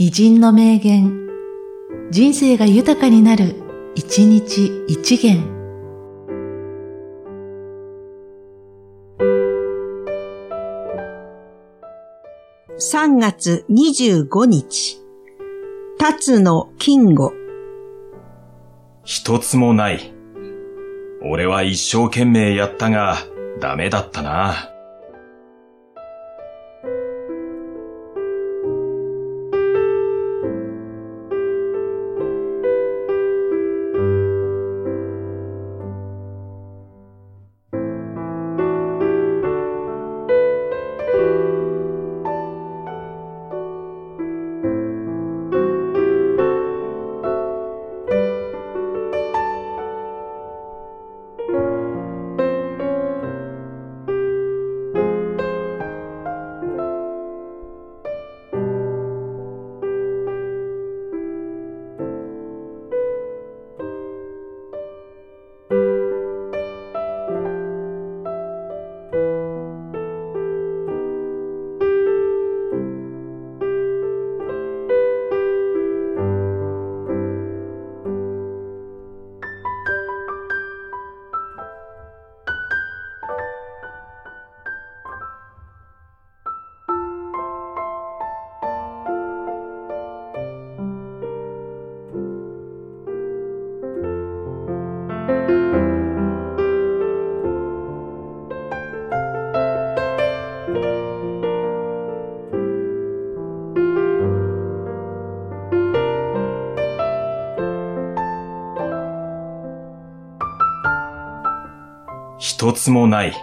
偉人の名言、人生が豊かになる、一日一元。3月25日、辰の金吾。一つもない。俺は一生懸命やったが、ダメだったな。一つもない。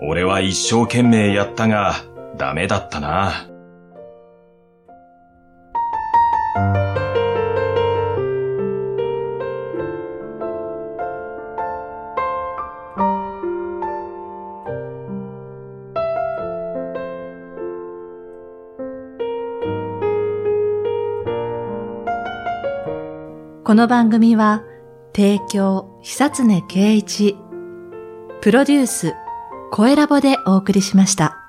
俺は一生懸命やったが、ダメだったな。この番組は、提供、久常圭一、プロデュース、声ラボでお送りしました。